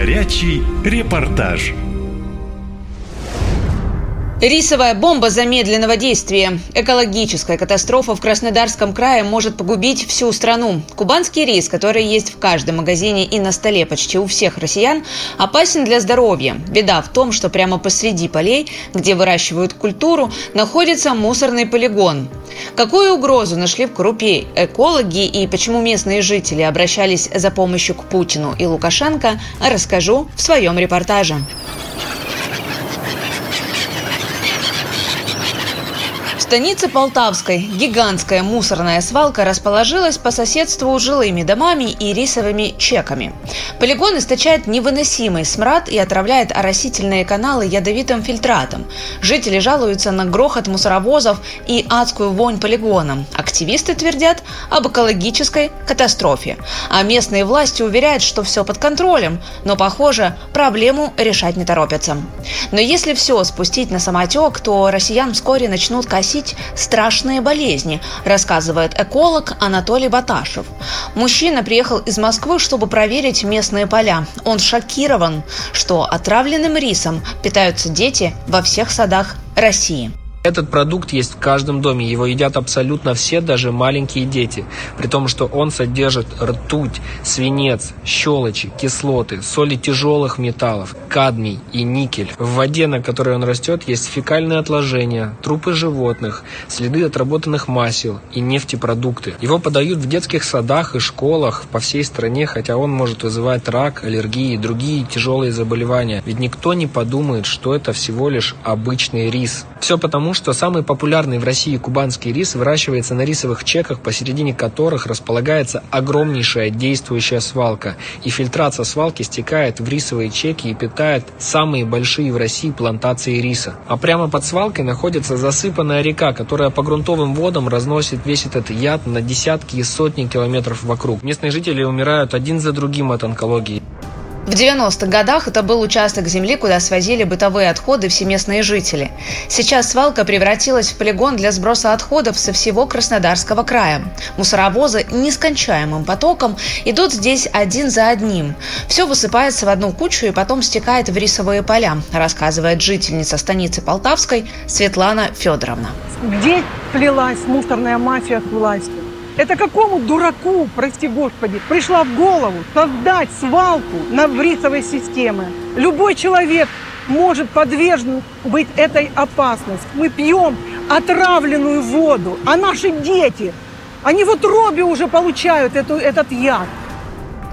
Горячий репортаж. Рисовая бомба замедленного действия. Экологическая катастрофа в Краснодарском крае может погубить всю страну. Кубанский рис, который есть в каждом магазине и на столе почти у всех россиян, опасен для здоровья. Беда в том, что прямо посреди полей, где выращивают культуру, находится мусорный полигон. Какую угрозу нашли в крупе экологи и почему местные жители обращались за помощью к Путину и Лукашенко, расскажу в своем репортаже. Станице Полтавской гигантская мусорная свалка расположилась по соседству с жилыми домами и рисовыми чеками. Полигон источает невыносимый смрад и отравляет оросительные каналы ядовитым фильтратом. Жители жалуются на грохот мусоровозов и адскую вонь полигона. Активисты твердят об экологической катастрофе. А местные власти уверяют, что все под контролем, но, похоже, проблему решать не торопятся. Но если все спустить на самотек, то россиян вскоре начнут косить переносить страшные болезни, рассказывает эколог Анатолий Баташев. Мужчина приехал из Москвы, чтобы проверить местные поля. Он шокирован, что отравленным рисом питаются дети во всех садах России. Этот продукт есть в каждом доме, его едят абсолютно все, даже маленькие дети, при том, что он содержит ртуть, свинец, щелочи, кислоты, соли тяжелых металлов, кадмий и никель. В воде, на которой он растет, есть фекальные отложения, трупы животных, следы отработанных масел и нефтепродукты. Его подают в детских садах и школах по всей стране, хотя он может вызывать рак, аллергии и другие тяжелые заболевания. Ведь никто не подумает, что это всего лишь обычный рис. Все потому, что самый популярный в России кубанский рис выращивается на рисовых чеках, посередине которых располагается огромнейшая действующая свалка. И фильтрат со свалки стекает в рисовые чеки и питает самые большие в России плантации риса. А прямо под свалкой находится засыпанная река, которая по грунтовым водам разносит весь этот яд на десятки и сотни километров вокруг. Местные жители умирают один за другим от онкологии. В 90-х годах это был участок земли, куда свозили бытовые отходы все местные жители. Сейчас свалка превратилась в полигон для сброса отходов со всего Краснодарского края. Мусоровозы нескончаемым потоком идут здесь один за одним. Все высыпается в одну кучу и потом стекает в рисовые поля, рассказывает жительница станицы Полтавской Светлана Федоровна. Где плелась мусорная мафия к власти? Это какому дураку, прости господи, пришла в голову создать свалку на врисовой системы? Любой человек может подвержен быть этой опасности. Мы пьем отравленную воду, а наши дети, они вот робби уже получают эту, этот яд.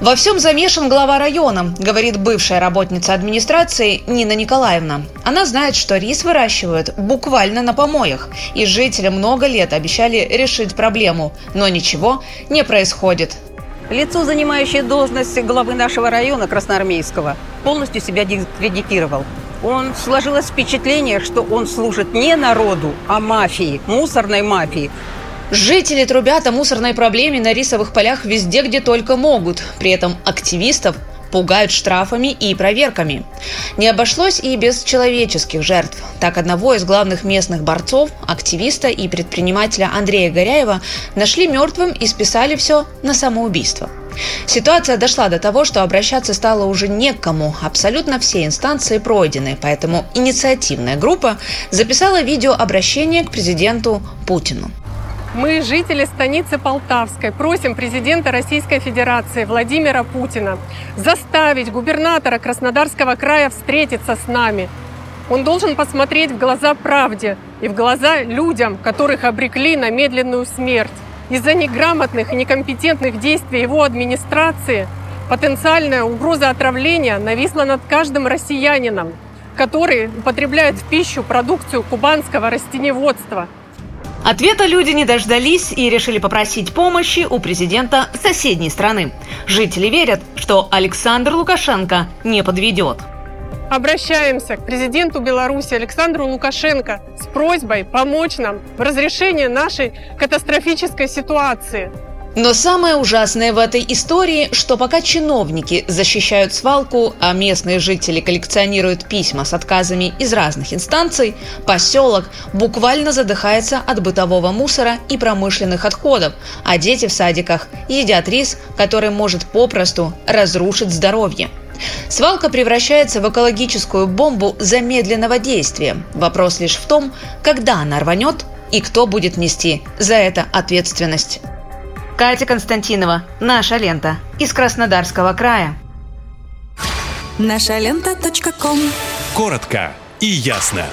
Во всем замешан глава района, говорит бывшая работница администрации Нина Николаевна. Она знает, что рис выращивают буквально на помоях, и жители много лет обещали решить проблему, но ничего не происходит. Лицо, занимающее должность главы нашего района Красноармейского, полностью себя дискредитировал. Он сложилось впечатление, что он служит не народу, а мафии, мусорной мафии. Жители трубят о мусорной проблеме на рисовых полях везде, где только могут. При этом активистов пугают штрафами и проверками. Не обошлось и без человеческих жертв. Так одного из главных местных борцов, активиста и предпринимателя Андрея Горяева нашли мертвым и списали все на самоубийство. Ситуация дошла до того, что обращаться стало уже не к кому. Абсолютно все инстанции пройдены, поэтому инициативная группа записала видеообращение к президенту Путину. Мы, жители станицы Полтавской, просим президента Российской Федерации Владимира Путина заставить губернатора Краснодарского края встретиться с нами. Он должен посмотреть в глаза правде и в глаза людям, которых обрекли на медленную смерть. Из-за неграмотных и некомпетентных действий его администрации потенциальная угроза отравления нависла над каждым россиянином, который употребляет в пищу продукцию кубанского растеневодства – Ответа люди не дождались и решили попросить помощи у президента соседней страны. Жители верят, что Александр Лукашенко не подведет. Обращаемся к президенту Беларуси Александру Лукашенко с просьбой помочь нам в разрешении нашей катастрофической ситуации – но самое ужасное в этой истории, что пока чиновники защищают свалку, а местные жители коллекционируют письма с отказами из разных инстанций, поселок буквально задыхается от бытового мусора и промышленных отходов, а дети в садиках едят рис, который может попросту разрушить здоровье. Свалка превращается в экологическую бомбу замедленного действия. Вопрос лишь в том, когда она рванет и кто будет нести за это ответственность. Катя Константинова, «Наша лента» из Краснодарского края. Наша лента. Коротко и ясно.